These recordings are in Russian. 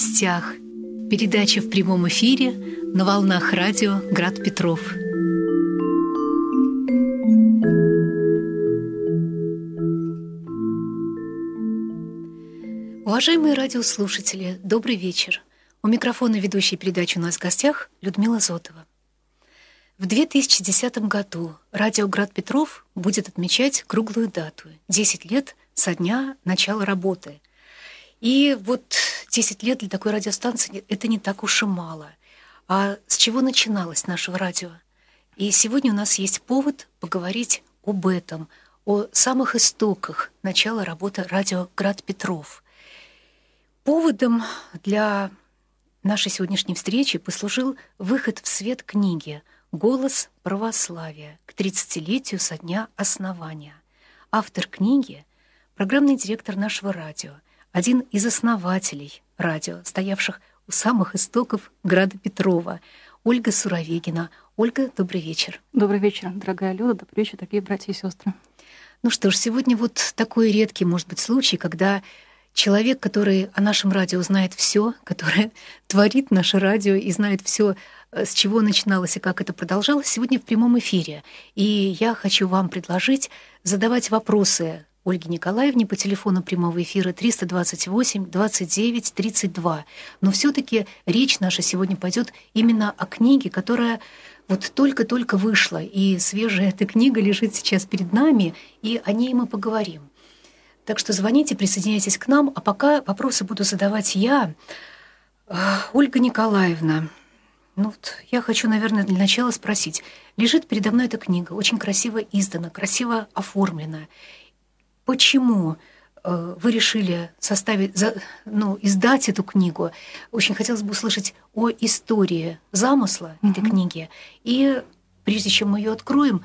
гостях. Передача в прямом эфире на волнах радио «Град Петров». Уважаемые радиослушатели, добрый вечер. У микрофона ведущей передачи у нас в гостях Людмила Зотова. В 2010 году радио «Град Петров» будет отмечать круглую дату – 10 лет со дня начала работы. И вот 10 лет для такой радиостанции – это не так уж и мало. А с чего начиналось наше радио? И сегодня у нас есть повод поговорить об этом, о самых истоках начала работы радио «Град Петров». Поводом для нашей сегодняшней встречи послужил выход в свет книги «Голос православия» к 30-летию со дня основания. Автор книги – программный директор нашего радио, один из основателей радио, стоявших у самых истоков Града Петрова, Ольга Суровегина. Ольга, добрый вечер. Добрый вечер, дорогая Люда, добрый вечер, дорогие братья и сестры. Ну что ж, сегодня вот такой редкий, может быть, случай, когда человек, который о нашем радио знает все, который творит наше радио и знает все, э, с чего начиналось и как это продолжалось, сегодня в прямом эфире. И я хочу вам предложить задавать вопросы Ольге Николаевне по телефону прямого эфира 328 29 32. Но все таки речь наша сегодня пойдет именно о книге, которая вот только-только вышла, и свежая эта книга лежит сейчас перед нами, и о ней мы поговорим. Так что звоните, присоединяйтесь к нам, а пока вопросы буду задавать я. Ольга Николаевна, ну вот я хочу, наверное, для начала спросить. Лежит передо мной эта книга, очень красиво издана, красиво оформлена. Почему э, вы решили составить, ну, издать эту книгу? Очень хотелось бы услышать о истории замысла mm-hmm. этой книги. И прежде чем мы ее откроем,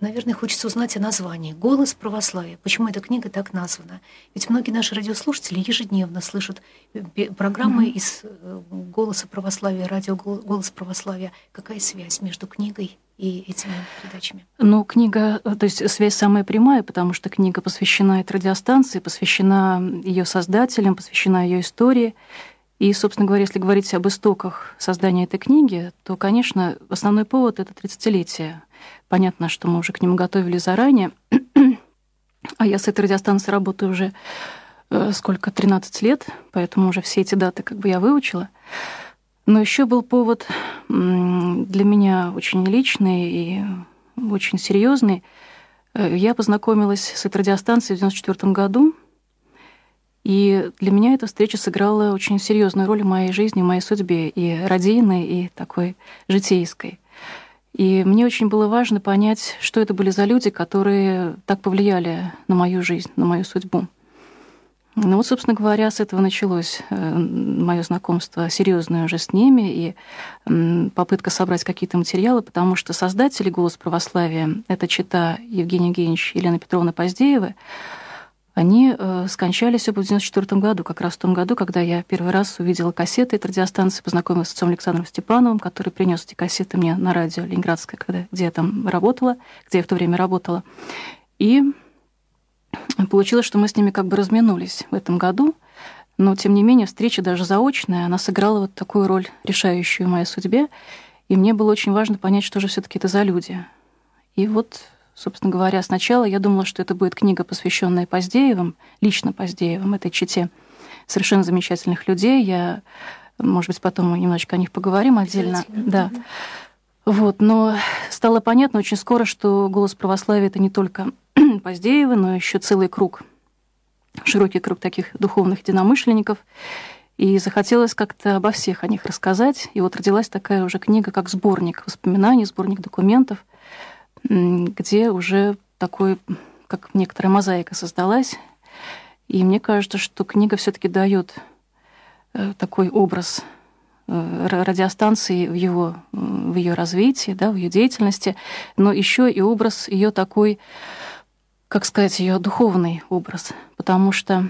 Наверное, хочется узнать о названии «Голос православия». Почему эта книга так названа? Ведь многие наши радиослушатели ежедневно слышат э, программы mm-hmm. из э, «Голоса православия», радио «Голос православия». Какая связь между книгой и этими передачами? Ну, книга, э, то есть связь самая прямая, потому что книга посвящена этой радиостанции, посвящена ее создателям, посвящена ее истории. И, собственно говоря, если говорить об истоках создания этой книги, то, конечно, основной повод — это 30-летие Понятно, что мы уже к нему готовили заранее. А я с этой радиостанцией работаю уже э, сколько, 13 лет, поэтому уже все эти даты как бы я выучила. Но еще был повод для меня очень личный и очень серьезный. Э, я познакомилась с этой радиостанцией в 1994 году, и для меня эта встреча сыграла очень серьезную роль в моей жизни, в моей судьбе, и радийной, и такой житейской. И мне очень было важно понять, что это были за люди, которые так повлияли на мою жизнь, на мою судьбу. Ну вот, собственно говоря, с этого началось э, мое знакомство серьезное уже с ними и попытка собрать какие-то материалы, потому что создатели «Голос православия» — это чита Евгения Евгеньевич и Елена Петровна Поздеева — они э, скончались оба в 94 году, как раз в том году, когда я первый раз увидела кассеты этой радиостанции, познакомилась с отцом Александром Степановым, который принес эти кассеты мне на радио Ленинградское, когда, где я там работала, где я в то время работала. И получилось, что мы с ними как бы разминулись в этом году, но, тем не менее, встреча даже заочная, она сыграла вот такую роль, решающую в моей судьбе, и мне было очень важно понять, что же все таки это за люди. И вот Собственно говоря, сначала я думала, что это будет книга, посвященная Поздеевым, лично Поздеевым, этой чите совершенно замечательных людей. Я, может быть, потом мы немножечко о них поговорим отдельно. Да. Вот, но стало понятно очень скоро, что голос православия это не только Поздеевы, но еще целый круг, широкий круг таких духовных единомышленников. И захотелось как-то обо всех о них рассказать. И вот родилась такая уже книга, как сборник воспоминаний, сборник документов – где уже такой, как некоторая мозаика создалась. И мне кажется, что книга все-таки дает э, такой образ э, радиостанции в его в ее развитии, да, в ее деятельности, но еще и образ ее такой, как сказать, ее духовный образ, потому что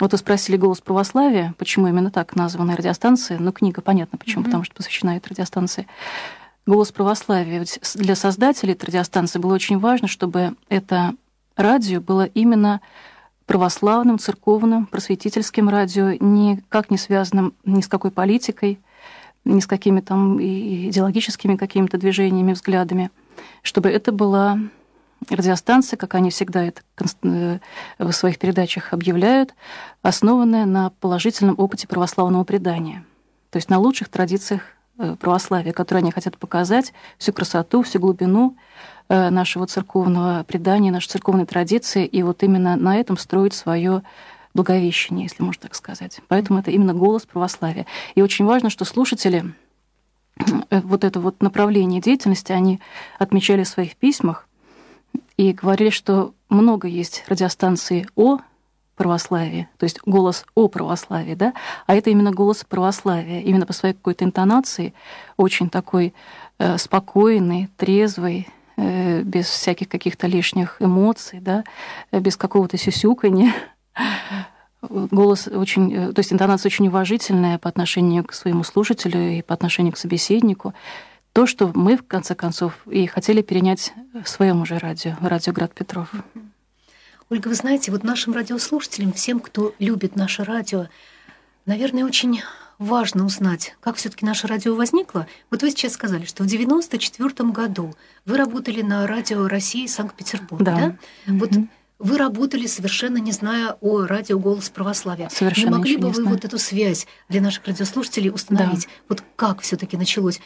вот вы спросили «Голос православия», почему именно так названа радиостанция, ну, книга, понятно почему, mm-hmm. потому что посвящена этой радиостанции. «Голос православия». Ведь для создателей этой радиостанции было очень важно, чтобы это радио было именно православным, церковным, просветительским радио, никак не связанным ни с какой политикой, ни с какими там идеологическими какими-то движениями, взглядами, чтобы это была радиостанция, как они всегда это э, в своих передачах объявляют, основанная на положительном опыте православного предания, то есть на лучших традициях э, православия, которые они хотят показать, всю красоту, всю глубину э, нашего церковного предания, нашей церковной традиции, и вот именно на этом строить свое благовещение, если можно так сказать. Поэтому это именно голос православия. И очень важно, что слушатели вот это вот направление деятельности они отмечали в своих письмах, и говорили, что много есть радиостанций о православии, то есть голос о православии, да, а это именно голос православия, именно по своей какой-то интонации, очень такой э, спокойный, трезвый, э, без всяких каких-то лишних эмоций, да, э, без какого-то сюсюканья. Голос очень, э, то есть интонация очень уважительная по отношению к своему слушателю и по отношению к собеседнику то, что мы, в конце концов, и хотели перенять в своем уже радио, радио Град Петров. Ольга, вы знаете, вот нашим радиослушателям, всем, кто любит наше радио, наверное, очень важно узнать, как все таки наше радио возникло. Вот вы сейчас сказали, что в 94 году вы работали на радио России Санкт-Петербург, да? да? Mm-hmm. Вот вы работали совершенно не зная о радио «Голос православия». Совершенно не могли бы не вы знаю. вот эту связь для наших радиослушателей установить? Да. Вот как все таки началось?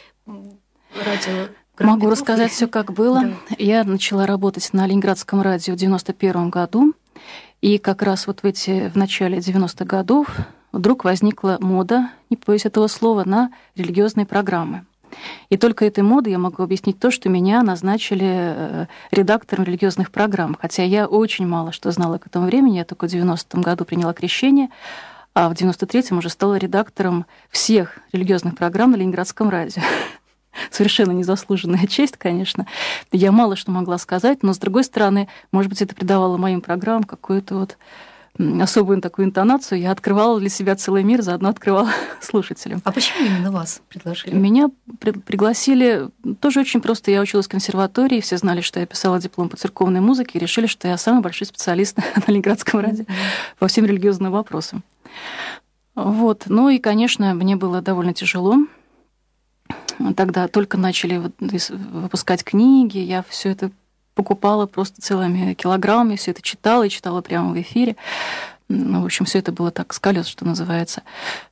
Радио Могу рассказать все, как было. Да. Я начала работать на Ленинградском радио в 91 году. И как раз вот в эти в начале 90-х годов вдруг возникла мода, не боюсь этого слова, на религиозные программы. И только этой модой я могу объяснить то, что меня назначили э, редактором религиозных программ. Хотя я очень мало что знала к этому времени. Я только в 90-м году приняла крещение, а в 93-м уже стала редактором всех религиозных программ на Ленинградском радио совершенно незаслуженная честь, конечно. Я мало что могла сказать, но, с другой стороны, может быть, это придавало моим программам какую-то вот особую такую интонацию. Я открывала для себя целый мир, заодно открывала слушателям. А почему именно вас предложили? Меня при пригласили тоже очень просто. Я училась в консерватории, все знали, что я писала диплом по церковной музыке, и решили, что я самый большой специалист на Ленинградском радио по всем религиозным вопросам. Вот. Ну и, конечно, мне было довольно тяжело тогда только начали выпускать книги, я все это покупала просто целыми килограммами, все это читала и читала прямо в эфире. Ну, в общем, все это было так с колес, что называется.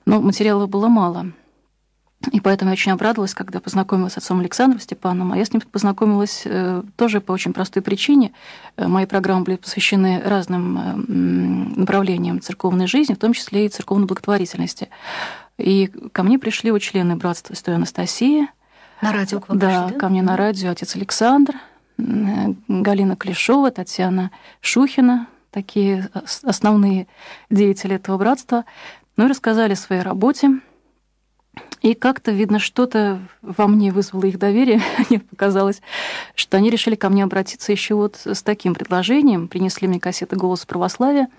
Но материала было мало. И поэтому я очень обрадовалась, когда познакомилась с отцом Александром Степаном. А я с ним познакомилась э, тоже по очень простой причине. Э, мои программы были посвящены разным э, направлениям церковной жизни, в том числе и церковной благотворительности. И ко мне пришли вот члены братства Святой Анастасии. На радио к вам Да, пришли, да? ко мне на радио отец Александр, Галина Клешова, Татьяна Шухина, такие основные деятели этого братства. Ну и рассказали о своей работе. И как-то, видно, что-то во мне вызвало их доверие. Мне показалось, что они решили ко мне обратиться еще вот с таким предложением. Принесли мне кассеты «Голос православия».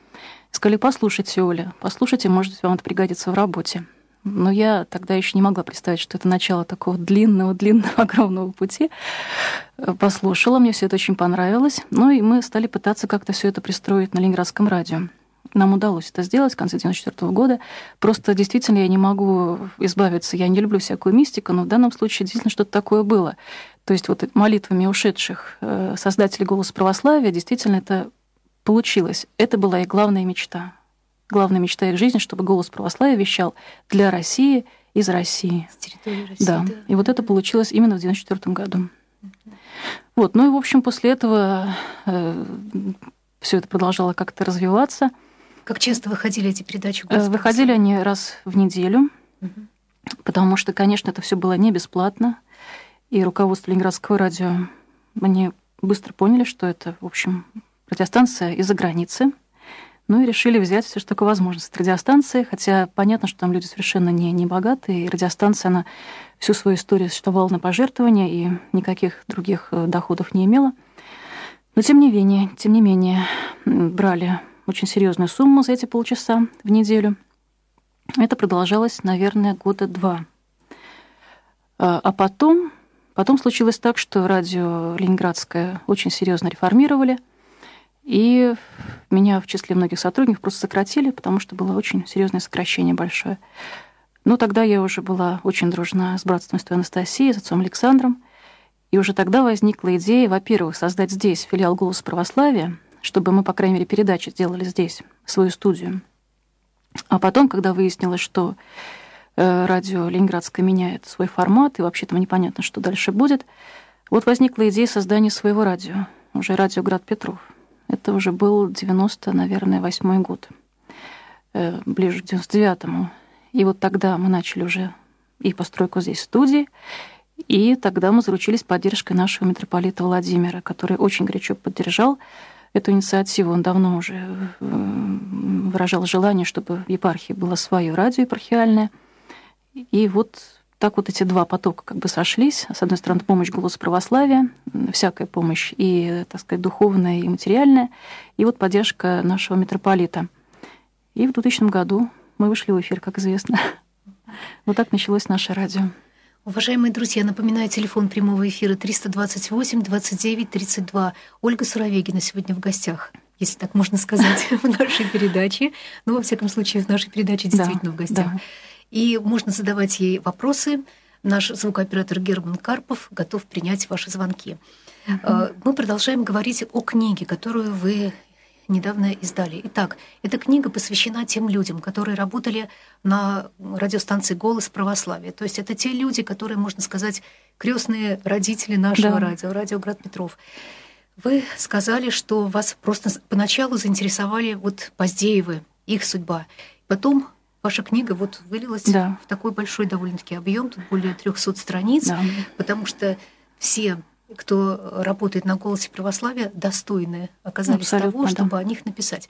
Сказали, послушайте, Оля, послушайте, может вам это пригодится в работе. Но я тогда еще не могла представить, что это начало такого длинного, длинного, огромного пути. Послушала, мне все это очень понравилось. Ну и мы стали пытаться как-то все это пристроить на Ленинградском радио. Нам удалось это сделать в конце 94 года. Просто действительно я не могу избавиться. Я не люблю всякую мистику, но в данном случае действительно что-то такое было. То есть вот молитвами ушедших э, создателей «Голоса православия» действительно это получилось. Это была и главная мечта главная мечта их жизни, чтобы голос православия вещал для России из России. С территории России, да. да. И вот это получилось именно в 1994 году. Вот, ну и, в общем, после этого э, все это продолжало как-то развиваться. Как часто выходили эти передачи? Э, выходили они раз в неделю, угу. потому что, конечно, это все было не бесплатно. И руководство Ленинградского радио, они быстро поняли, что это, в общем, радиостанция из-за границы – ну и решили взять все, что такое возможность радиостанции, хотя понятно, что там люди совершенно не, не богатые, и радиостанция, она всю свою историю существовала на пожертвования и никаких других э, доходов не имела. Но тем не менее, тем не менее, брали очень серьезную сумму за эти полчаса в неделю. Это продолжалось, наверное, года два. А, а потом, потом случилось так, что радио Ленинградское очень серьезно реформировали – И меня в числе многих сотрудников просто сократили, потому что было очень серьезное сокращение большое. Но тогда я уже была очень дружна с братством Святой Анастасии, с отцом Александром. И уже тогда возникла идея, во-первых, создать здесь филиал «Голос православия», чтобы мы, по крайней мере, передачи сделали здесь, свою студию. А потом, когда выяснилось, что э, радио Ленинградское меняет свой формат, и вообще-то непонятно, что дальше будет, вот возникла идея создания своего радио, уже радио «Град Петров». Это уже был 90, наверное, восьмой год, э, ближе к 99-му. И вот тогда мы начали уже и постройку здесь студии, и тогда мы заручились поддержкой нашего митрополита Владимира, который очень горячо поддержал эту инициативу. Он давно уже э, выражал желание, чтобы в епархии было свое радио епархиальное. И вот так вот эти два потока как бы сошлись. С одной стороны, помощь голосу православия, всякая помощь и, так сказать, духовная и материальная, и вот поддержка нашего митрополита. И в 2000 году мы вышли в эфир, как известно. Вот так началось наше радио. Уважаемые друзья, напоминаю, телефон прямого эфира 328 29 32. Ольга Суровегина сегодня в гостях, если так можно сказать, в нашей передаче. Ну, во всяком случае, в нашей передаче действительно да, в гостях. Да. И можно задавать ей вопросы. Наш звукооператор Герман Карпов готов принять ваши звонки. Uh-huh. Мы продолжаем говорить о книге, которую вы недавно издали. Итак, эта книга посвящена тем людям, которые работали на радиостанции «Голос православия». То есть это те люди, которые, можно сказать, крестные родители нашего да. радио, радио «Град Петров». Вы сказали, что вас просто поначалу заинтересовали вот Поздеевы, их судьба. Потом ваша книга вот вылилась да. в такой большой довольно-таки объем, тут более 300 страниц, да. потому что все кто работает на «Голосе православия», достойны оказались Абсолютно, того, чтобы да. о них написать.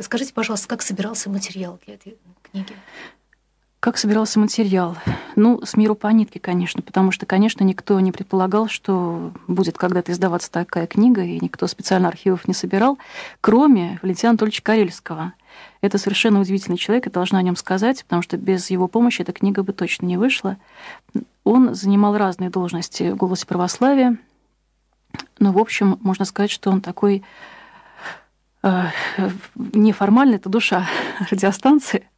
Скажите, пожалуйста, как собирался материал для этой книги? Как собирался материал? Ну, с миру по нитке, конечно, потому что, конечно, никто не предполагал, что будет когда-то издаваться такая книга, и никто специально архивов не собирал, кроме Валентина Анатольевича Карельского. Это совершенно удивительный человек, я должна о нем сказать, потому что без его помощи эта книга бы точно не вышла. Он занимал разные должности в «Голосе православия», но, в общем, можно сказать, что он такой э, неформальный, это душа радиостанции,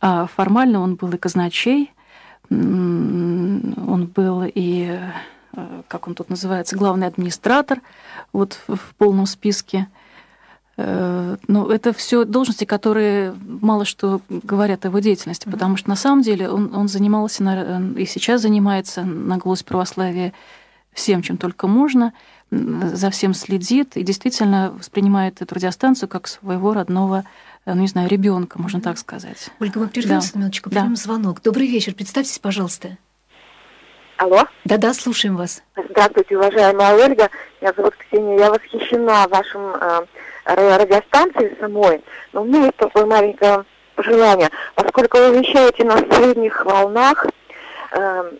а формально он был и казначей, он был и, э, как он тут называется, главный администратор вот в полном списке. Э, но это все должности, которые мало что говорят о его деятельности, потому что на самом деле он, он занимался на, и сейчас занимается на «Голос православия» всем, чем только можно, за всем следит и действительно воспринимает эту радиостанцию как своего родного ну, не знаю, ребенка, можно так сказать. Ольга, мы прервемся да. на минуточку, примем да. звонок. Добрый вечер, представьтесь, пожалуйста. Алло. Да-да, слушаем вас. Здравствуйте, уважаемая Ольга. Меня зовут Ксения. Я восхищена вашим э, радиостанцией самой. Но у меня есть такое маленькое пожелание. Поскольку вы вещаете на средних волнах,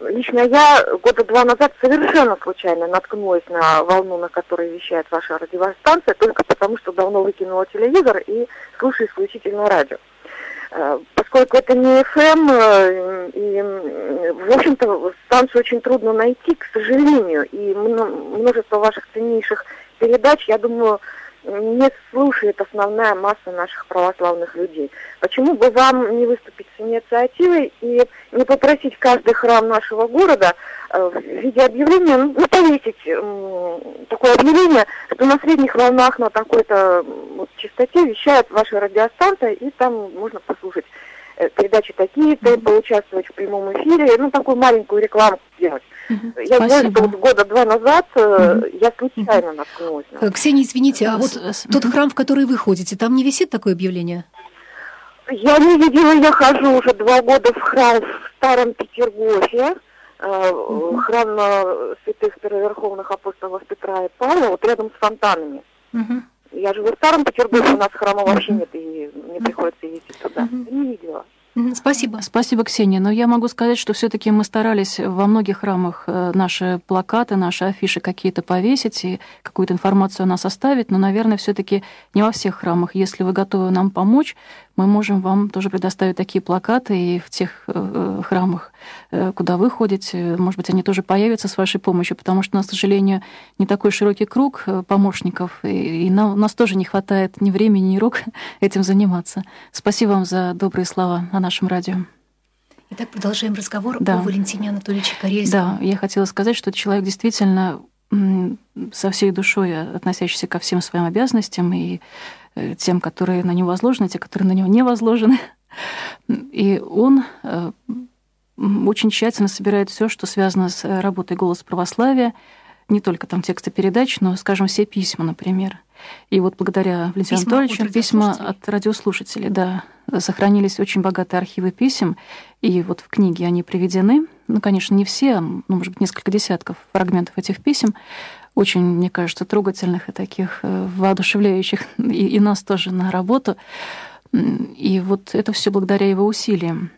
лично я года два назад совершенно случайно наткнулась на волну, на которой вещает ваша радиостанция, только потому, что давно выкинула телевизор и слушаю исключительно радио. Э, поскольку это не FM, э, и, в общем-то, станцию очень трудно найти, к сожалению, и множество ваших ценнейших передач, я думаю, не слушает основная масса наших православных людей. Почему бы вам не выступить с инициативой и не попросить каждый храм нашего города э, в виде объявления, ну, повесить такое объявление, что на средних волнах на такой-то вот, частоте вещает ваша радиостанция, и там можно послушать передачи такие-то, поучаствовать в прямом эфире, ну, такую маленькую рекламу сделать. Угу. Я Спасибо. знаю, что вот года два назад угу. я случайно наткнулась. На... Ксения, извините, а вот тот храм, в который вы ходите, там не висит такое объявление? Я не видела, я хожу уже два года в храм в Старом Петергофе, храм святых первоверховных апостолов Петра и Павла, вот рядом с фонтанами. Угу. Я живу в Старом Петергофе, у нас храма вообще нет, и мне приходится ездить туда. Не видела. Спасибо. Спасибо, Ксения. Но я могу сказать, что все таки мы старались во многих храмах э, наши плакаты, наши афиши какие-то повесить и какую-то информацию о нас оставить, но, наверное, все таки не во всех храмах. Если вы готовы нам помочь, мы можем вам тоже предоставить такие плакаты и в тех э, храмах, э, куда вы ходите. Может быть, они тоже появятся с вашей помощью, потому что у нас, к сожалению, не такой широкий круг э, помощников, и, и нам, у нас тоже не хватает ни времени, ни рук этим заниматься. Спасибо вам за добрые слова о нашем радио. Итак, продолжаем разговор да. о Валентине Анатольевиче Карельском. Да, я хотела сказать, что человек действительно со всей душой относящийся ко всем своим обязанностям и Э, тем, которые на него возложены, те, которые на него не возложены. И он э, очень тщательно собирает все, что связано с работой «Голос православия», не только там тексты передач, но, скажем, все письма, например. И вот благодаря Валентину письма Анатольевичу от письма от радиослушателей, да, сохранились очень богатые архивы писем, и вот в книге они приведены. Ну, конечно, не все, ну, может быть, несколько десятков фрагментов этих писем, очень, мне кажется, трогательных и таких э, воодушевляющих и, и нас тоже на работу. И вот это все благодаря его усилиям.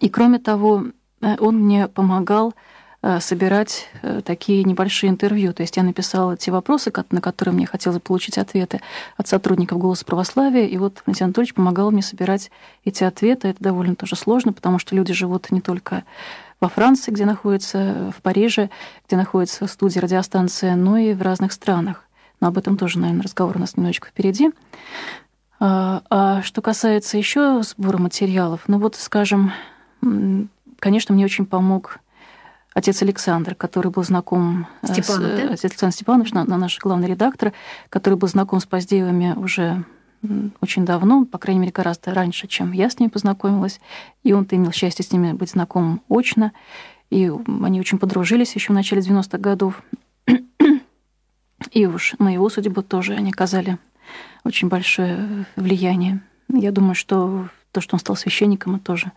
И кроме того, э, он мне помогал э, собирать такие небольшие интервью. То есть я написала те вопросы, на которые мне хотелось получить ответы от сотрудников «Голоса православия», и вот Валентин Анатольевич помогал мне собирать эти ответы. Это довольно тоже сложно, потому что люди живут не только во Франции, где находится, в Париже, где находится студия радиостанция, но и в разных странах. Но об этом тоже, наверное, разговор у нас немножечко впереди. А, а что касается еще сбора материалов, ну вот, скажем, конечно, мне очень помог отец Александр, который был знаком Степанов, с, да? отец Александр Степанович, наш главный редактор, который был знаком с Поздеевыми уже очень давно, по крайней мере, гораздо раньше, чем я с ними познакомилась. И он-то имел счастье с ними быть знакомым очно. И они очень подружились еще в начале 90-х годов. И уж на его судьбу тоже они оказали очень большое влияние. Я думаю, что то, что он стал священником, это тоже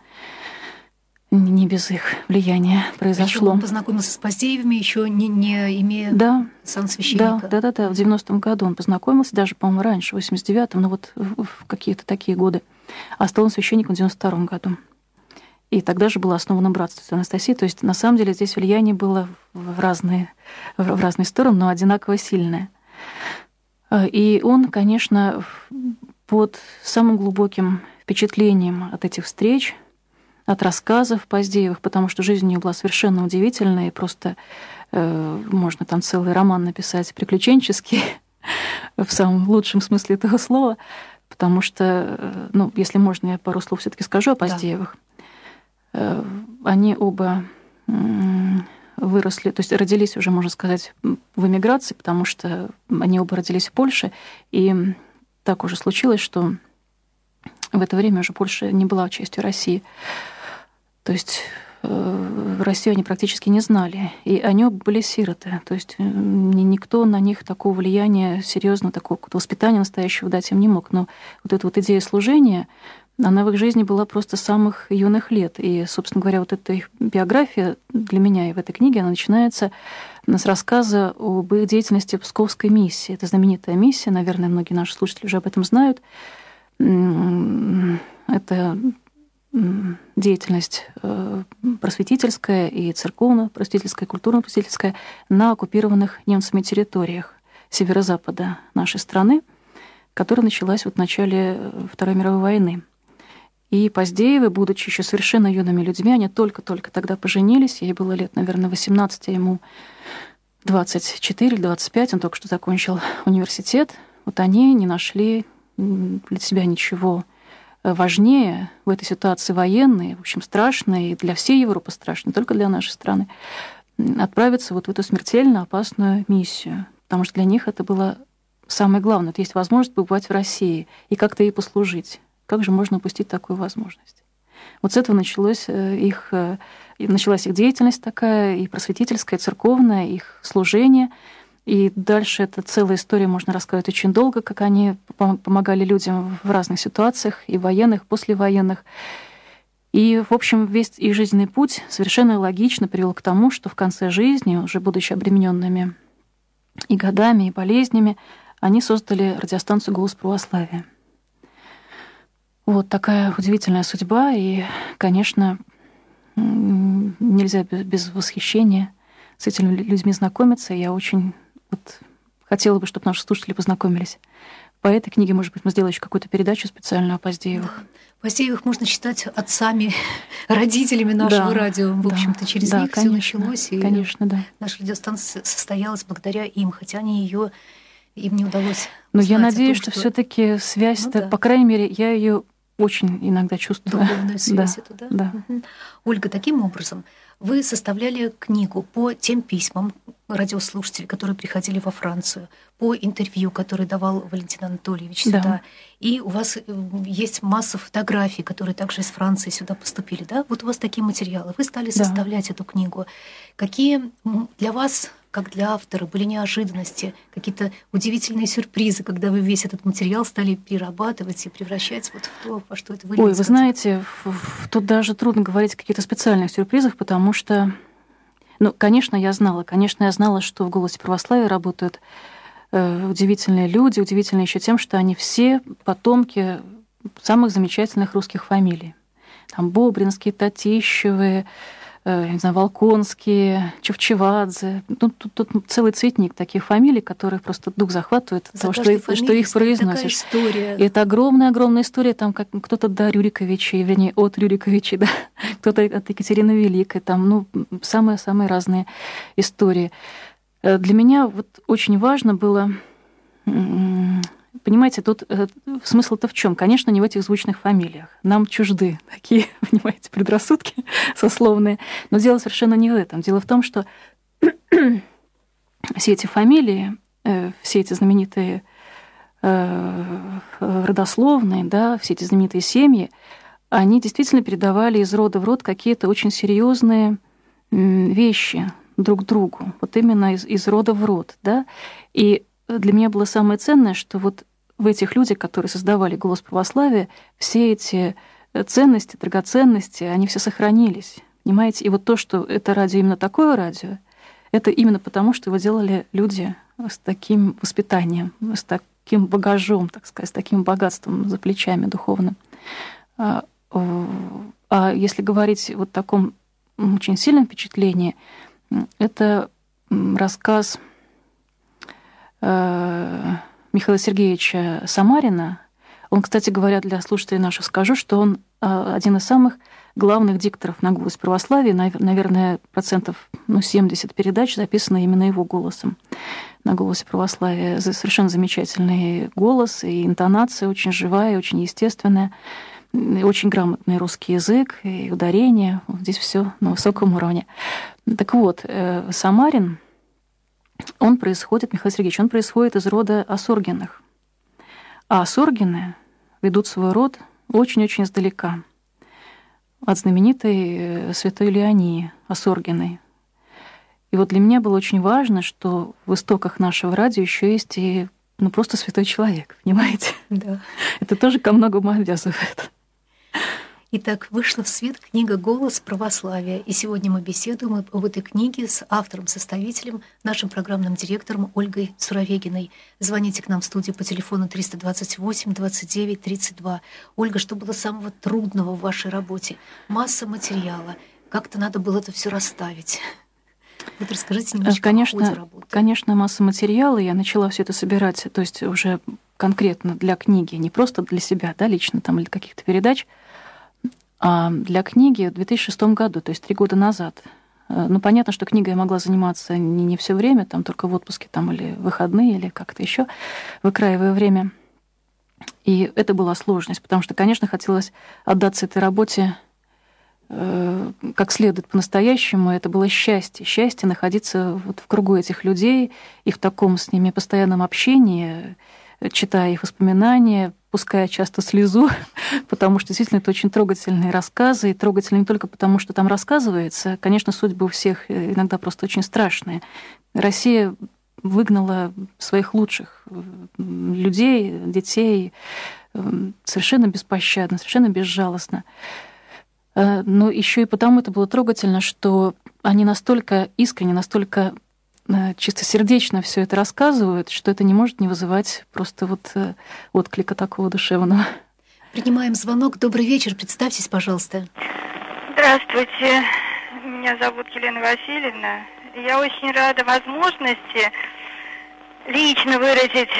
не без их влияния произошло. Причем он познакомился с Поздеевыми, еще не, не имея да, сан священника. Да, да, да, да. В 90-м году он познакомился, даже, по-моему, раньше, в 89-м, ну вот в какие-то такие годы. А стал он священником в 92-м году. И тогда же было основано братство Анастасии. То есть, на самом деле, здесь влияние было в разные, в разные стороны, но одинаково сильное. И он, конечно, под самым глубоким впечатлением от этих встреч – от рассказов Поздеевых, потому что жизнь у нее была совершенно удивительная, и просто э, можно там целый роман написать приключенческий, в самом лучшем смысле этого слова, потому что, э, ну, если можно, я пару слов все таки скажу о Поздеевых. Да. Э, они оба выросли, то есть родились уже, можно сказать, в эмиграции, потому что они оба родились в Польше, и так уже случилось, что в это время уже Польша не была частью России. То есть э, в России они практически не знали. И они были сироты. То есть никто на них такого влияния серьезно, такого воспитания настоящего дать им не мог. Но вот эта вот идея служения, она в их жизни была просто с самых юных лет. И, собственно говоря, вот эта их биография для меня и в этой книге, она начинается с рассказа об их деятельности Псковской миссии. Это знаменитая миссия, наверное, многие наши слушатели уже об этом знают. Это деятельность э, просветительская и церковно-просветительская, культурно-просветительская на оккупированных немцами территориях северо-запада нашей страны, которая началась вот в начале Второй мировой войны. И Поздеевы, будучи еще совершенно юными людьми, они только-только тогда поженились, ей было лет, наверное, 18, а ему 24 или 25, он только что закончил университет. Вот они не нашли для себя ничего важнее в этой ситуации военной, в общем, страшной, и для всей Европы страшной, не только для нашей страны, отправиться вот в эту смертельно опасную миссию. Потому что для них это было самое главное. Это есть возможность побывать в России и как-то ей послужить. Как же можно упустить такую возможность? Вот с этого началось э, их, э, началась их деятельность такая, и просветительская, и церковная, их служение – и дальше это целая история, можно рассказать очень долго, как они помогали людям в разных ситуациях, и военных, послевоенных. И, в общем, весь их жизненный путь совершенно логично привел к тому, что в конце жизни, уже будучи обремененными и годами, и болезнями, они создали радиостанцию «Голос православия». Вот такая удивительная судьба, и, конечно, нельзя без восхищения с этими людьми знакомиться. Я очень вот хотела бы, чтобы наши слушатели познакомились по этой книге, может быть, мы сделаем еще какую-то передачу специальную о Поздеевых. Да. Поздеевых можно считать отцами, родителями нашего да, радио. В общем-то, через да, них конечно, все началось. И конечно, да. Наша радиостанция состоялась благодаря им, хотя они ее им не удалось. Но я надеюсь, том, что, что... все-таки связь, ну, да. по крайней мере, я ее очень иногда чувствую. Духовную связь да, эту, да? Да. Угу. Ольга, таким образом, вы составляли книгу по тем письмам радиослушателей, которые приходили во Францию, по интервью, которое давал Валентин Анатольевич да. сюда. И у вас э, есть масса фотографий, которые также из Франции сюда поступили. Да? Вот у вас такие материалы. Вы стали да. составлять эту книгу. Какие для вас как для автора, были неожиданности, какие-то удивительные сюрпризы, когда вы весь этот материал стали перерабатывать и превращать вот в то, во что это выльется? Ой, вы знаете, тут даже трудно говорить о каких-то специальных сюрпризах, потому что, ну, конечно, я знала, конечно, я знала, что в «Голосе православия» работают э, удивительные люди, удивительные еще тем, что они все потомки самых замечательных русских фамилий. Там Бобринские, Татищевы, Э, не знаю, Волконские, Чевчевадзе. Ну, тут, тут целый цветник таких фамилий, которые просто дух захватывает от того, что, что их произносишь. История. И это огромная-огромная история, там как кто-то до Рюриковича, вернее, от Рюриковича, да, кто-то от Екатерины Великой, там, ну, самые-самые разные истории. Э, для меня вот очень важно было Понимаете, тут э, смысл-то в чем? Конечно, не в этих звучных фамилиях. Нам чужды такие, понимаете, предрассудки сословные. Но дело совершенно не в этом. Дело в том, что все эти фамилии, э, все эти знаменитые э, родословные, да, все эти знаменитые семьи, они действительно передавали из рода в род какие-то очень серьезные вещи друг другу, вот именно из, из рода в род, да, и для меня было самое ценное, что вот в этих людях, которые создавали «Голос православия», все эти э, ценности, драгоценности, они все сохранились. Понимаете? И вот то, что это радио именно такое радио, это именно потому, что его делали люди с таким воспитанием, с таким багажом, так сказать, с таким богатством за плечами духовным. А, а если говорить вот таком очень сильном впечатлении, это рассказ Михаила Сергеевича Самарина. Он, кстати говоря, для слушателей наших скажу, что он э, один из самых главных дикторов на голос православия. Наверное, процентов ну, 70 передач записано именно его голосом на голосе православия. Совершенно замечательный голос и интонация очень живая, очень естественная. Очень грамотный русский язык и ударение. Здесь все на высоком уровне. Так вот, э, Самарин он происходит, Михаил Сергеевич, он происходит из рода Осоргиных. А Осоргины ведут свой род очень-очень издалека. От знаменитой э, святой Леонии Осоргиной. И вот для меня было очень важно, что в истоках нашего радио еще есть и ну, просто святой человек, понимаете? Да. Это тоже ко многому обязывает. Итак, вышла в свет книга «Голос православия», и сегодня мы беседуем об этой книге с автором-составителем, нашим программным директором Ольгой Суровегиной. Звоните к нам в студию по телефону 328 29 32. Ольга, что было самого трудного в вашей работе? Масса материала. Как-то надо было это все расставить. Вот расскажите немножко конечно, о работы. Конечно, масса материала. Я начала все это собирать, то есть уже конкретно для книги, не просто для себя, да, лично там или каких-то передач – для книги в 2006 году, то есть три года назад. Э, ну, понятно, что книгой я могла заниматься не, не все время, там только в отпуске там, или выходные, или как-то еще, выкраивая время. И это была сложность, потому что, конечно, хотелось отдаться этой работе э, как следует по-настоящему. Это было счастье. Счастье находиться вот в кругу этих людей и в таком с ними постоянном общении, читая их воспоминания, пуская часто слезу, потому что действительно это очень трогательные рассказы, и трогательные не только потому, что там рассказывается. Конечно, судьбы у всех э, иногда просто очень страшные. Россия выгнала своих лучших людей, детей эм, совершенно беспощадно, совершенно безжалостно. Э, но еще и потому это было трогательно, что они настолько искренне, настолько чистосердечно все это рассказывают, что это не может не вызывать просто вот э, отклика такого душевного. Принимаем звонок. Добрый вечер. Представьтесь, пожалуйста. Здравствуйте. Меня зовут Елена Васильевна. Я очень рада возможности лично выразить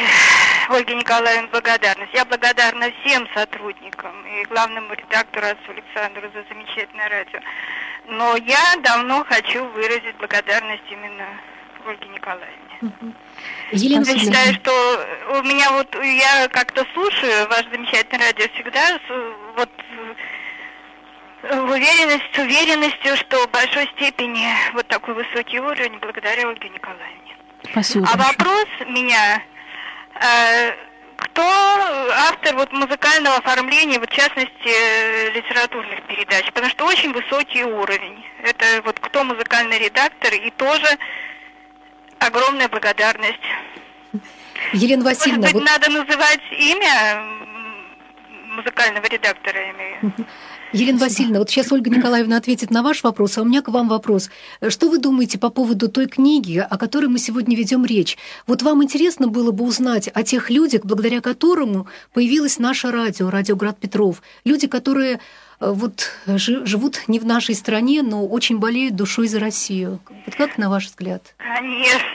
Ольге Николаевне благодарность. Я благодарна всем сотрудникам и главному редактору отцу Александру за замечательное радио. Но я давно хочу выразить благодарность именно Ольге Николаевне. Елена Я считаю, что у меня вот я как-то слушаю ваше замечательное радио всегда с- вот в уверенность, с уверенностью, что в большой степени вот такой высокий уровень благодаря Ольге Николаевне. Спасибо А большое. вопрос меня, э, кто автор вот музыкального оформления, вот в частности э, литературных передач, потому что очень высокий уровень. Это вот кто музыкальный редактор и тоже огромная благодарность. Елена Может Васильевна, быть, вот надо называть имя музыкального редактора, я имею. Елена Васильевна, вот сейчас Ольга Николаевна ответит на ваш вопрос, а у меня к вам вопрос. Что вы думаете по поводу той книги, о которой мы сегодня ведем речь? Вот вам интересно было бы узнать о тех людях, благодаря которому появилось наше радио, радио Град Петров. Люди, которые вот жи- живут не в нашей стране, но очень болеют душой за Россию. Вот как на ваш взгляд? Конечно.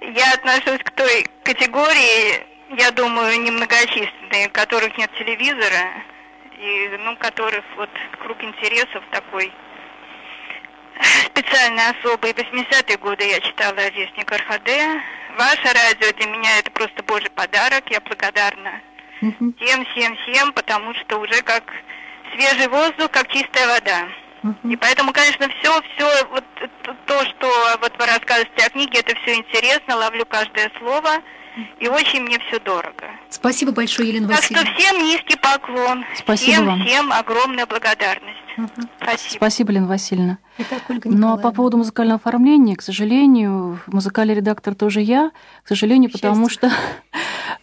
Я отношусь к той категории, я думаю, немногочисленной, у которых нет телевизора, и, ну, которых вот круг интересов такой специально особый. В 80-е годы я читала «Вестник РХД». Ваше радио для меня это просто божий подарок, я благодарна всем, всем, всем, потому что уже как свежий воздух, как чистая вода. мгм. И поэтому, конечно, все, все, вот то, что вот вы рассказываете о книге, это все интересно, ловлю каждое слово, и очень мне все дорого. Спасибо большое, Елена Так что Васильевна. всем низкий поклон, Спасибо всем, вам. всем огромная благодарность. Спасибо. Спасибо, Лена Васильевна. Итак, Ольга Ну а по поводу музыкального оформления, к сожалению, музыкальный редактор тоже я, к сожалению, потому что,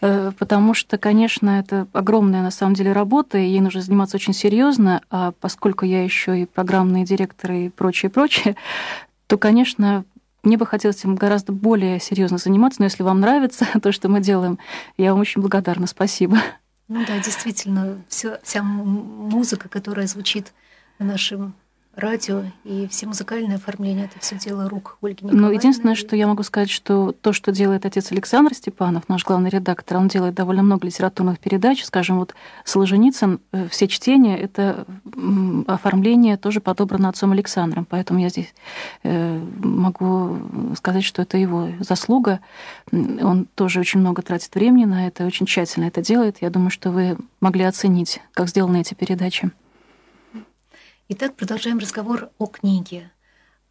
э, потому что, конечно, это огромная на самом деле работа, и ей нужно заниматься очень серьезно, а поскольку я еще и программный директор и прочее, прочее, то, конечно, мне бы хотелось этим гораздо более серьезно заниматься, но если вам нравится то, что мы делаем, я вам очень благодарна, спасибо. Ну да, действительно, всё- вся музыка, которая звучит на нашем радио, и все музыкальное оформление, это все дело рук Ольги Николаевны. Ну, единственное, что я могу сказать, что то, что делает отец Александр Степанов, наш главный редактор, он делает довольно много литературных передач. Скажем, вот Солженицын, э, все чтения, это оформление тоже подобрано отцом Александром. Поэтому я здесь э, могу сказать, что это его заслуга. Он тоже очень много тратит времени на это, очень тщательно это делает. Я думаю, что вы могли оценить, как сделаны эти передачи. Итак, продолжаем разговор о книге.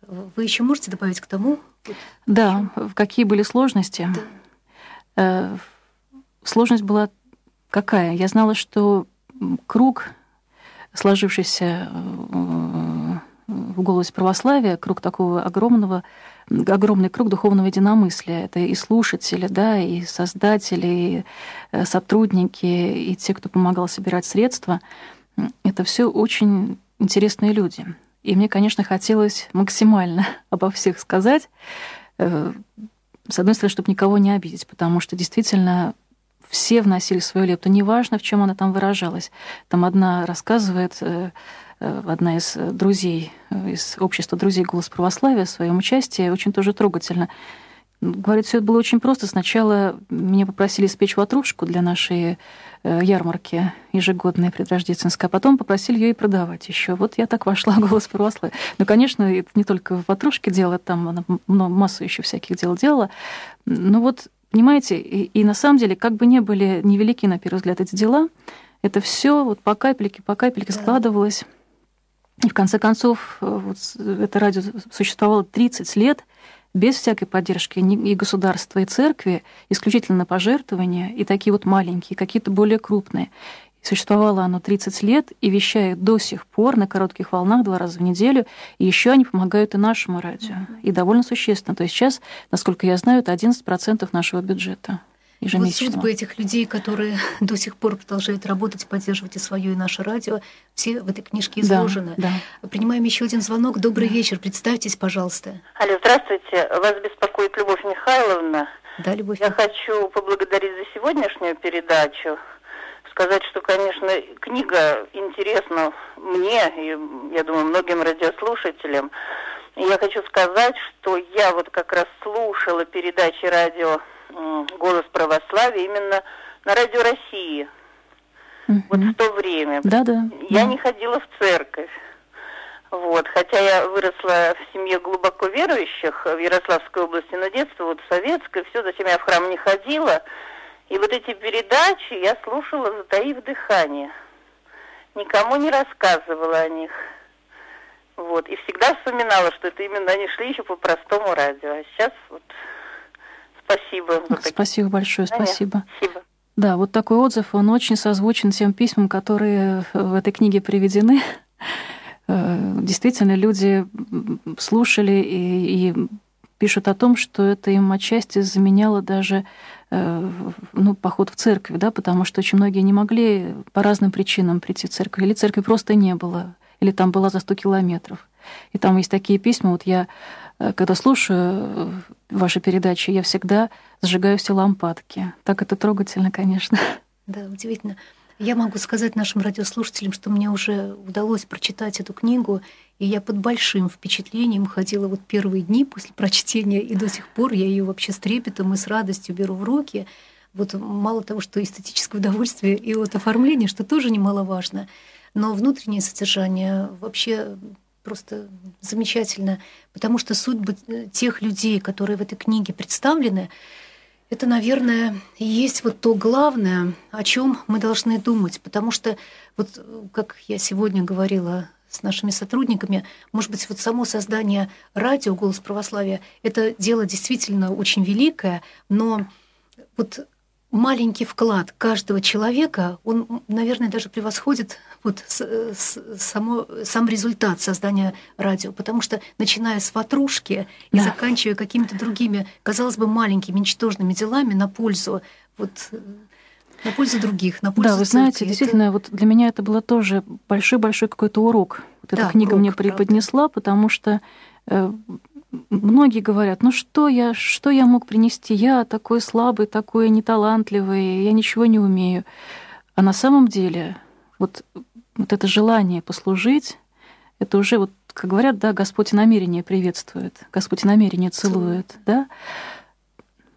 Вы еще можете добавить к тому? Да, в какие были сложности? Э, Сложность была какая? Я знала, что круг, сложившийся э, в голосе православия, круг такого огромного, огромный круг духовного единомыслия. Это и слушатели, да, и создатели, и э, сотрудники, и те, кто помогал собирать средства. Это все очень интересные люди. И мне, конечно, хотелось максимально обо всех сказать. Э, С одной стороны, чтобы никого не обидеть, потому что действительно все вносили свою лепту, неважно, в чем она там выражалась. Там одна рассказывает, э, э, одна из друзей, из общества друзей «Голос православия» в своем участии, очень тоже трогательно. Говорит, все это было очень просто. Сначала меня попросили спечь ватрушку для нашей ярмарки ежегодной предрождественской, а потом попросили ее и продавать еще. Вот я так вошла голос православия. Ну, конечно, это не только в ватрушке дело, там она массу еще всяких дел делала. Ну вот, понимаете, и, и на самом деле, как бы не были невелики на первый взгляд эти дела, это все вот по капельке, по капельке Да. складывалось. И в конце концов, э, вот это радио существовало 30 лет без всякой поддержки и государства, и церкви, исключительно пожертвования, и такие вот маленькие, какие-то более крупные. И Существовало оно 30 лет и вещает до сих пор на коротких волнах два раза в неделю. И еще они помогают и нашему радио. И довольно существенно. То есть сейчас, насколько я знаю, это 11% нашего бюджета Вот ежемесячного. судьбы этих людей, которые до сих пор продолжают работать, поддерживать и свое, и наше радио, все в этой книжке Да, изложены. да. Принимаем еще один звонок. Добрый вечер. Представьтесь, пожалуйста. Алло, здравствуйте. Вас беспокоит Любовь Михайловна. Да, Любовь. Я хочу поблагодарить за сегодняшнюю передачу. Сказать, что, конечно, книга интересна мне и, я думаю, многим радиослушателям. И я хочу сказать, что я вот как раз слушала передачи радио «Голос православия» именно на радио России. Угу. Вот в то время. Да, да. Я да. не ходила в церковь. Вот, хотя я выросла в семье глубоко верующих в Ярославской области, но детство вот советское, все, зачем я в храм не ходила. И вот эти передачи я слушала, затаив дыхание. Никому не рассказывала о них. Вот, и всегда вспоминала, что это именно они шли еще по простому радио. А сейчас вот спасибо. Спасибо большое, спасибо. Спасибо. Да, вот такой отзыв, он очень созвучен тем письмам, которые в этой книге приведены. Э, действительно, люди слушали и, и пишут о том, что это им отчасти заменяло даже э, ну, поход в церковь, да, потому что очень многие не могли по разным причинам прийти в церковь, или церкви просто не было, или там была за 100 километров. И там есть такие письма, вот я, когда слушаю ваши передачи, я всегда сжигаю все лампадки. Так это трогательно, конечно. Да, удивительно. Я могу сказать нашим радиослушателям, что мне уже удалось прочитать эту книгу, и я под большим впечатлением ходила вот первые дни после прочтения, и до сих пор я ее вообще с трепетом и с радостью беру в руки. Вот мало того, что эстетическое удовольствие и вот оформление, что тоже немаловажно, но внутреннее содержание вообще просто замечательно, потому что судьбы э, тех людей, которые в этой книге представлены, это, наверное, и есть вот то главное, о чем мы должны думать, потому что вот как я сегодня говорила с нашими сотрудниками, может быть, вот само создание радио «Голос православия» — это дело действительно очень великое, но вот маленький вклад каждого человека, он, наверное, даже превосходит вот само, сам результат создания радио, потому что начиная с ватрушки да. и заканчивая какими-то другими, казалось бы, маленькими, ничтожными делами на пользу вот на пользу других, на пользу Да, вы знаете, церкви. действительно, это... вот для меня это было тоже большой-большой какой-то урок. Вот да, эта книга урок, мне преподнесла, правда. потому что э, многие говорят, ну что я, что я мог принести? Я такой слабый, такой неталантливый, я ничего не умею. А на самом деле вот, вот это желание послужить, это уже вот, как говорят, да, Господь намерение приветствует, Господь намерение целует, да.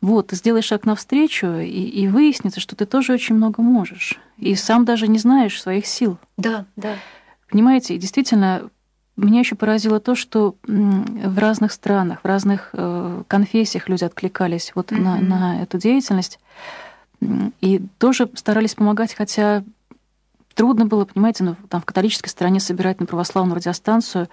Вот, ты сделаешь шаг навстречу, и, и выяснится, что ты тоже очень много можешь. И сам даже не знаешь своих сил. Да, да. Понимаете, действительно, меня еще поразило то, что в разных странах, в разных э, конфессиях люди откликались вот mm-hmm. на, на эту деятельность и тоже старались помогать, хотя трудно было, понимаете, ну, там в католической стране собирать на православную радиостанцию,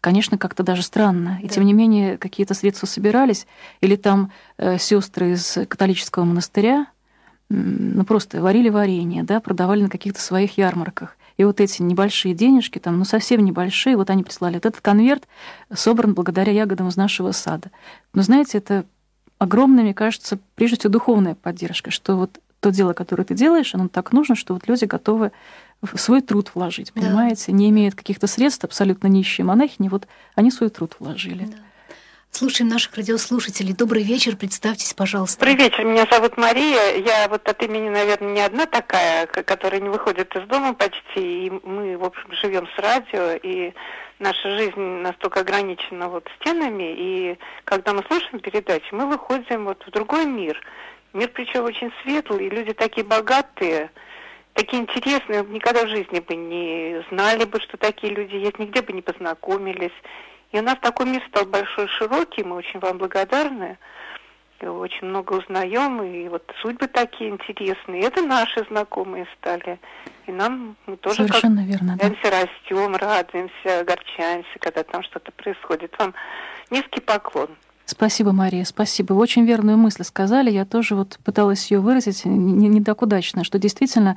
конечно, как-то даже странно. И да. тем не менее какие-то средства собирались, или там э, сестры из католического монастыря, ну просто варили варенье, да, продавали на каких-то своих ярмарках. И вот эти небольшие денежки, там, ну совсем небольшие, вот они прислали. Вот этот конверт собран благодаря ягодам из нашего сада. Но знаете, это огромная, мне кажется, прежде всего духовная поддержка, что вот то дело, которое ты делаешь, оно так нужно, что вот люди готовы свой труд вложить, понимаете? Да. Не имеют каких-то средств, абсолютно нищие монахини, вот они свой труд вложили. Да. Слушаем наших радиослушателей. Добрый вечер, представьтесь, пожалуйста. Добрый вечер, меня зовут Мария. Я вот от имени, наверное, не одна такая, которая не выходит из дома почти. И мы, в общем, живем с радио, и наша жизнь настолько ограничена вот стенами. И когда мы слушаем передачи, мы выходим вот в другой мир. Мир причем очень светлый, и люди такие богатые, такие интересные, никогда в жизни бы не знали бы, что такие люди есть, нигде бы не познакомились. И у нас такой мир стал большой, широкий, мы очень вам благодарны. И очень много узнаем, и вот судьбы такие интересные. Это наши знакомые стали. И нам мы тоже Совершенно как верно, да. растем, радуемся, огорчаемся, когда там что-то происходит. Вам низкий поклон. Спасибо, Мария, спасибо. Вы очень верную мысль сказали. Я тоже вот пыталась ее выразить не, не так удачно, что действительно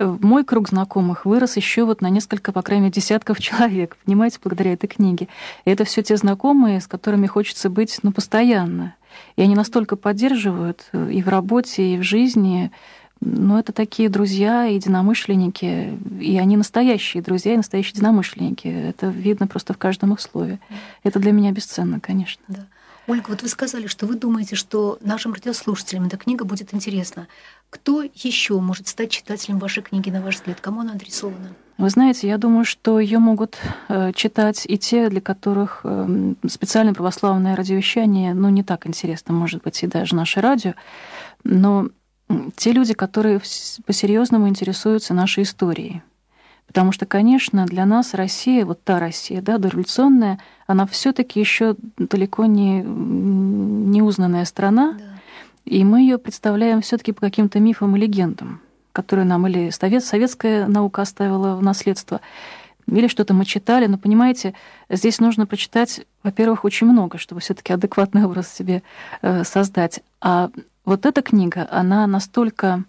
э, мой круг знакомых вырос еще вот на несколько, по крайней мере, десятков человек, понимаете, благодаря этой книге. И это все те знакомые, с которыми хочется быть, ну, постоянно. И они настолько поддерживают э, и в работе, и в жизни. Но это такие друзья, единомышленники, и они настоящие друзья и настоящие единомышленники. Это видно просто в каждом их слове. Это для меня бесценно, конечно. Да. Ольга, вот вы сказали, что вы думаете, что нашим радиослушателям эта книга будет интересна. Кто еще может стать читателем вашей книги, на ваш взгляд? Кому она адресована? Вы знаете, я думаю, что ее могут э, читать и те, для которых э, специальное православное радиовещание, ну, не так интересно, может быть, и даже наше радио, но те люди, которые по-серьезному интересуются нашей историей. Потому что, конечно, для нас Россия, вот та Россия, да, дореволюционная, она все таки еще далеко не неузнанная страна, да. и мы ее представляем все таки по каким-то мифам и легендам которые нам или совет, советская наука оставила в наследство, или что-то мы читали. Но, понимаете, здесь нужно прочитать, во-первых, очень много, чтобы все таки адекватный образ себе э, создать. А вот эта книга, она настолько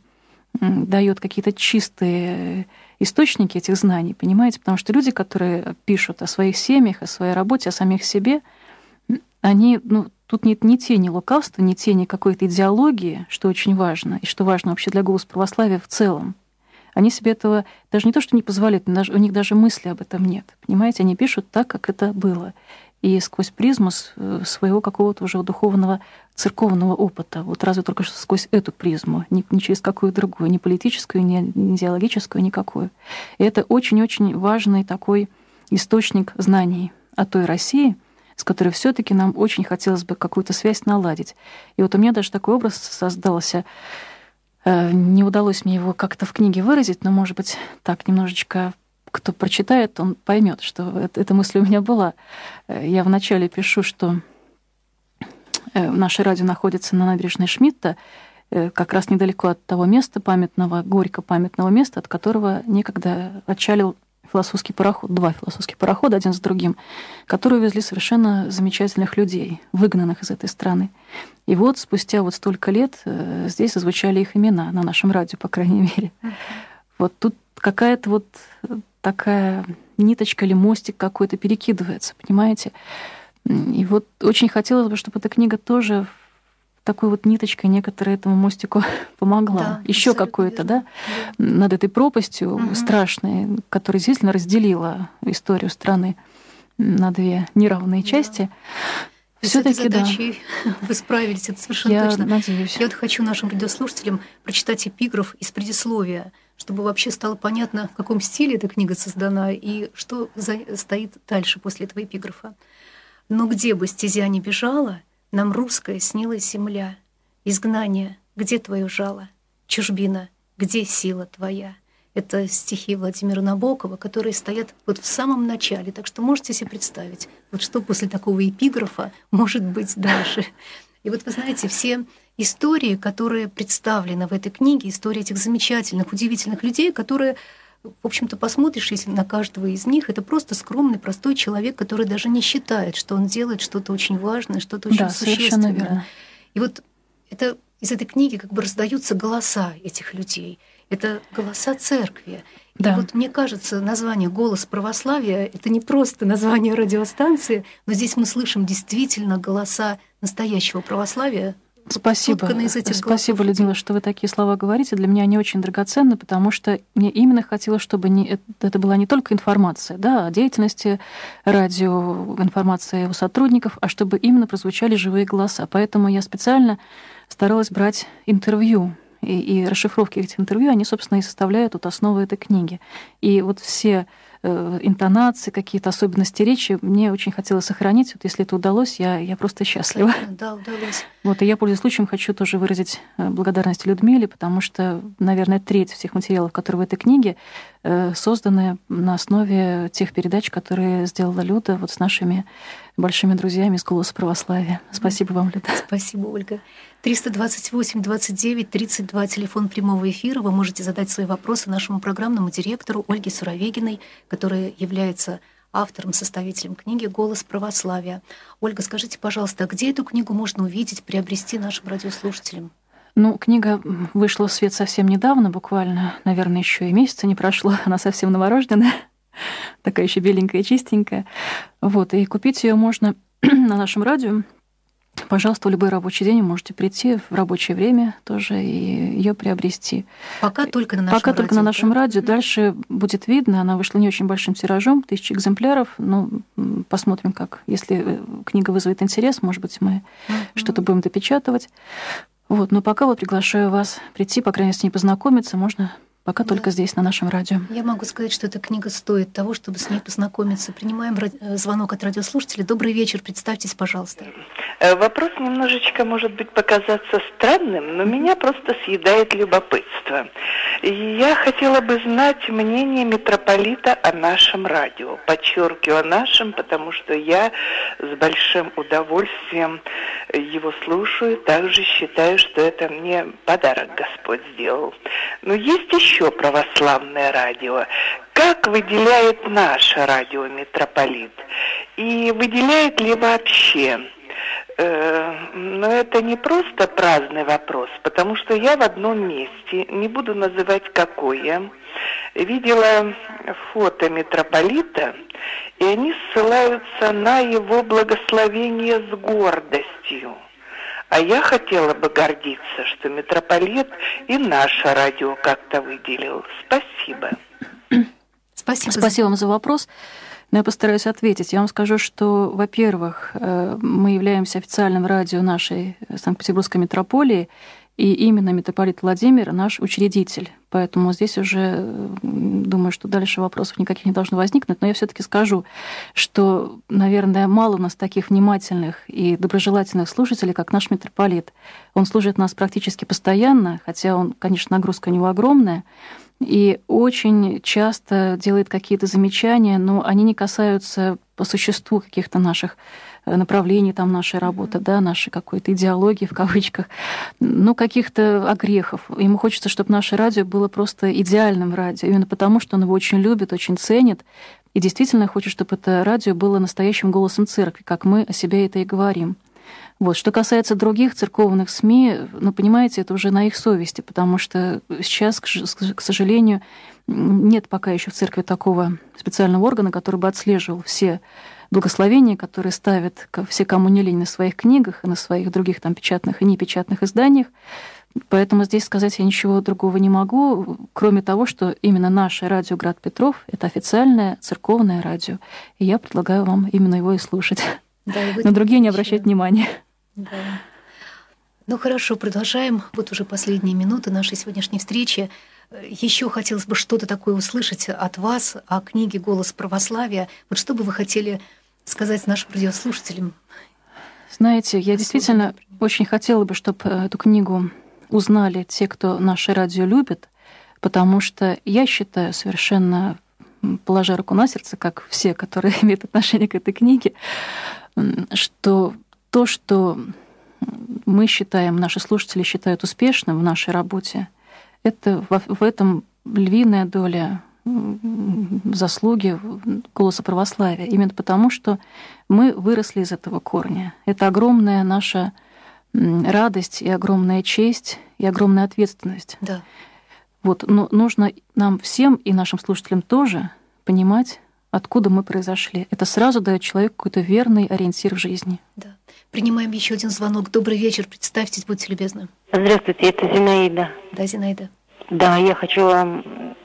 дает какие-то чистые источники этих знаний, понимаете? Потому что люди, которые пишут о своих семьях, о своей работе, о самих себе, они ну, Тут нет ни тени лукавства, ни тени какой-то идеологии, что очень важно, и что важно вообще для голоса православия в целом. Они себе этого даже не то, что не позволяют, у них даже мысли об этом нет. Понимаете, они пишут так, как это было. И сквозь призму э, своего какого-то уже духовного церковного опыта. Вот разве только что сквозь эту призму, не, не через какую другую, ни политическую, ни, ни идеологическую, никакую. И это очень-очень важный такой источник знаний о той России, с которой все таки нам очень хотелось бы какую-то связь наладить. И вот у меня даже такой образ создался. Э, не удалось мне его как-то в книге выразить, но, может быть, так немножечко кто прочитает, он поймет, что это, эта мысль у меня была. Э, я вначале пишу, что э, наше радио находится на набережной Шмидта, как раз недалеко от того места памятного, горько памятного места, от которого некогда отчалил философский пароход, два философских парохода один с другим, которые везли совершенно замечательных людей, выгнанных из этой страны. И вот спустя вот столько лет э, здесь звучали их имена, на нашем радио, по крайней мере. Вот тут какая-то вот такая ниточка или мостик какой-то перекидывается, понимаете? И вот очень хотелось бы, чтобы эта книга тоже такой вот ниточкой некоторая этому мостику помогла. Да, Еще какой-то, да, да, над этой пропастью угу. страшной, которая действительно разделила историю страны на две неравные да. части. Все-таки да. вы справились, это совершенно Я точно. Надеюсь. Я вот хочу нашим радиослушателям прочитать эпиграф из предисловия, чтобы вообще стало понятно, в каком стиле эта книга создана и что за... стоит дальше после этого эпиграфа. Но где бы стезя не бежала, нам русская снилась земля. Изгнание, где твое жало? Чужбина, где сила твоя? Это стихи Владимира Набокова, которые стоят вот в самом начале. Так что можете себе представить, вот что после такого эпиграфа может быть дальше. И вот вы знаете, все истории, которые представлены в этой книге, истории этих замечательных, удивительных людей, которые в общем-то, посмотришь, если на каждого из них, это просто скромный, простой человек, который даже не считает, что он делает что-то очень важное, что-то очень да, существенное. Верно. И вот это из этой книги как бы раздаются голоса этих людей. Это голоса церкви. Да. И вот мне кажется, название «Голос православия» — это не просто название радиостанции, но здесь мы слышим действительно голоса настоящего православия, Спасибо. Спасибо, Людмила, что вы такие слова говорите. Для меня они очень драгоценны, потому что мне именно хотелось, чтобы не, это была не только информация да, о деятельности радио, информация его сотрудников, а чтобы именно прозвучали живые голоса. Поэтому я специально старалась брать интервью и, и расшифровки этих интервью, они, собственно, и составляют вот основу этой книги. И вот все интонации, какие-то особенности речи мне очень хотелось сохранить. Вот если это удалось, я, я просто счастлива. Да, удалось. Вот, и я, пользуясь случаем, хочу тоже выразить э, благодарность Людмиле, потому что, наверное, треть всех материалов, которые в этой книге, э, созданы на основе тех передач, которые сделала Люда вот с нашими большими друзьями из «Голоса православия». Спасибо вам, Люда. Спасибо, Ольга. 328 29 32, телефон прямого эфира. Вы можете задать свои вопросы нашему программному директору Ольге Суровегиной, которая является автором, составителем книги «Голос православия». Ольга, скажите, пожалуйста, а где эту книгу можно увидеть, приобрести нашим радиослушателям? Ну, книга вышла в свет совсем недавно, буквально, наверное, еще и месяца не прошло. Она совсем новорожденная, такая еще беленькая, чистенькая. Вот, и купить ее можно на нашем радио Пожалуйста, в любой рабочий день вы можете прийти в рабочее время тоже и ее приобрести. Пока только на нашем Пока радио. только на нашем да? радио. Дальше будет видно. Она вышла не очень большим тиражом, тысячи экземпляров. Ну, посмотрим, как. Если э, книга вызовет интерес, может быть, мы mm-hmm. что-то будем допечатывать. Вот, но пока вот приглашаю вас прийти, по крайней мере, с ней познакомиться. Можно Пока да. только здесь, на нашем радио. Я могу сказать, что эта книга стоит того, чтобы с ней познакомиться. Принимаем э, звонок от радиослушателя. Добрый вечер, представьтесь, пожалуйста. Э, вопрос немножечко может быть показаться странным, но меня просто съедает любопытство. Я хотела бы знать мнение митрополита о нашем радио. Подчеркиваю о нашем, потому что я с большим удовольствием его слушаю. Также считаю, что это мне подарок Господь сделал. Но есть еще православное радио. Как выделяет наше радио митрополит? И выделяет ли вообще? Э, но это не просто праздный вопрос, потому что я в одном месте, не буду называть какое, видела фото митрополита, и они ссылаются на его благословение с гордостью. А я хотела бы гордиться, что митрополит и наше радио как-то выделил. Спасибо. Спасибо. Спасибо вам за вопрос. Но я постараюсь ответить. Я вам скажу, что, во-первых, э, мы являемся официальным радио нашей Санкт-Петербургской метрополии, и именно митрополит Владимир наш учредитель. Поэтому здесь уже думаю, что дальше вопросов никаких не должно возникнуть. Но я все таки скажу, что, наверное, мало у нас таких внимательных и доброжелательных слушателей, как наш митрополит. Он служит нас практически постоянно, хотя он, конечно, нагрузка у него огромная, и очень часто делает какие-то замечания, но они не касаются по существу каких-то наших направлений там нашей работы, да, нашей какой-то идеологии в кавычках, ну, каких-то огрехов. Ему хочется, чтобы наше радио было просто идеальным радио, именно потому, что он его очень любит, очень ценит, и действительно хочет, чтобы это радио было настоящим голосом церкви, как мы о себе это и говорим. Вот. Что касается других церковных СМИ, ну, понимаете, это уже на их совести, потому что сейчас, к сожалению, нет пока еще в церкви такого специального органа, который бы отслеживал все благословения, которые ставят все, кому не лень, на своих книгах и на своих других там печатных и непечатных изданиях. Поэтому здесь сказать я ничего другого не могу, кроме того, что именно наше радио «Град Петров» — это официальное церковное радио. И я предлагаю вам именно его и слушать. Да, и На другие не обращать внимания. Да. Ну хорошо, продолжаем. Вот уже последние минуты нашей сегодняшней встречи. Еще хотелось бы что-то такое услышать от вас о книге «Голос православия». Вот что бы вы хотели сказать нашим радиослушателям? Знаете, я действительно очень хотела бы, чтобы э, эту книгу узнали те, кто наше радио любит, потому что я считаю совершенно, положа руку на сердце, как все, которые имеют отношение к этой книге, что то, что мы считаем, наши слушатели считают успешным в нашей работе, это в, этом львиная доля заслуги голоса православия. Именно потому, что мы выросли из этого корня. Это огромная наша радость и огромная честь и огромная ответственность. Да. Вот, но нужно нам всем и нашим слушателям тоже понимать, откуда мы произошли. Это сразу дает человеку какой-то верный ориентир в жизни. Да. Принимаем еще один звонок. Добрый вечер. Представьтесь, будьте любезны. Здравствуйте, это Зинаида. Да, Зинаида. Да, я хочу вам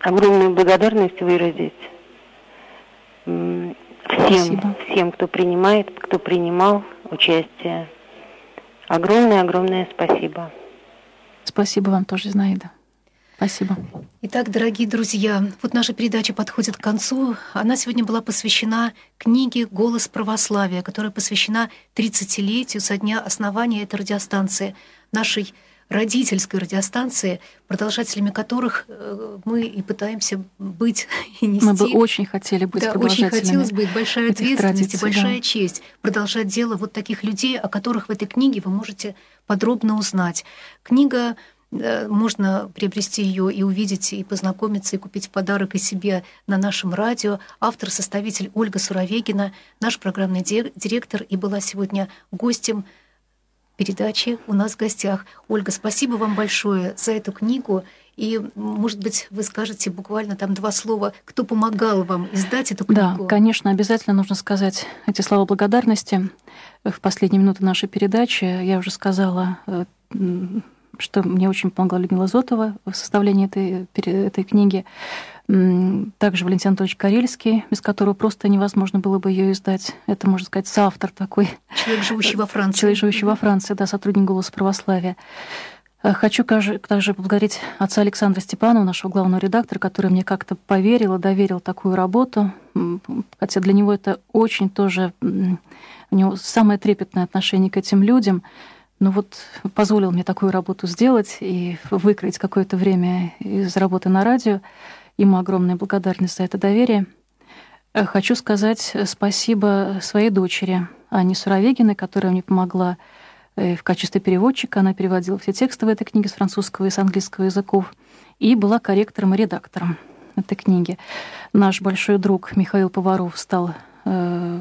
огромную благодарность выразить всем, Спасибо. всем, кто принимает, кто принимал участие. Огромное-огромное спасибо. Спасибо вам тоже, Зинаида. Спасибо. Итак, дорогие друзья, вот наша передача подходит к концу. Она сегодня была посвящена книге «Голос православия», которая посвящена 30-летию со дня основания этой радиостанции, нашей родительской радиостанции, продолжателями которых э, мы и пытаемся быть и нести. Мы бы очень хотели быть да, очень хотелось бы, большая ответственность и большая да. честь продолжать дело вот таких людей, о которых в этой книге вы можете подробно узнать. Книга можно приобрести ее и увидеть, и познакомиться, и купить в подарок и себе на нашем радио. Автор-составитель Ольга Суровегина, наш программный директор, и была сегодня гостем передачи у нас в гостях. Ольга, спасибо вам большое за эту книгу. И, может быть, вы скажете буквально там два слова, кто помогал вам издать эту книгу? Да, конечно, обязательно нужно сказать эти слова благодарности. В последние минуты нашей передачи я уже сказала, э, что мне очень помогла Людмила Зотова в составлении этой, этой книги. Также Валентин Анатольевич Карельский, без которого просто невозможно было бы ее издать. Это, можно сказать, соавтор такой. Человек, живущий во Франции. Человек, живущий во Франции, да, сотрудник «Голоса православия». Э, хочу также поблагодарить отца Александра Степанова, нашего главного редактора, который мне как-то поверил и доверил такую работу. Хотя для него это очень тоже... У него самое трепетное отношение к этим людям. Но вот позволил мне такую работу сделать и выкроить какое-то время из работы на радио. Ему огромная благодарность за это доверие. Э, хочу сказать спасибо своей дочери Ане Суровегиной, которая мне помогла Э, в качестве переводчика. Она переводила все тексты в этой книге с французского и с английского языков и была корректором и редактором этой книги. Наш большой друг Михаил Поваров стал э,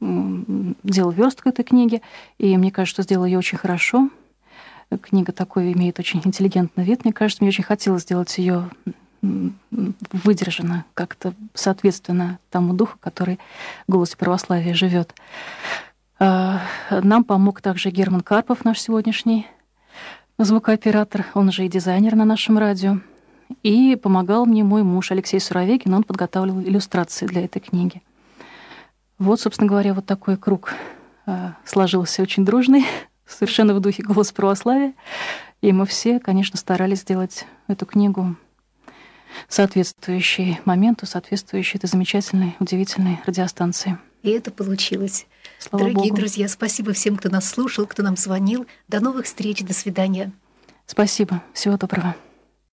делал верстку этой книги, и мне кажется, что сделал ее очень хорошо. Книга такой имеет очень интеллигентный вид. Мне кажется, мне очень хотелось сделать ее выдержанно, как-то соответственно тому духу, который в голосе православия живет. Э, нам помог также Герман Карпов, наш сегодняшний звукооператор, он же и дизайнер на нашем радио. И помогал мне мой муж Алексей Суровегин, он подготавливал иллюстрации для этой книги. Вот, собственно говоря, вот такой круг э, сложился очень дружный, совершенно в духе «Голос православия». И мы все, конечно, старались сделать эту книгу соответствующей моменту, соответствующей этой замечательной, удивительной радиостанции. И это получилось. Слава Дорогие Богу. друзья, спасибо всем, кто нас слушал, кто нам звонил. До новых встреч, до свидания. Спасибо. Всего доброго.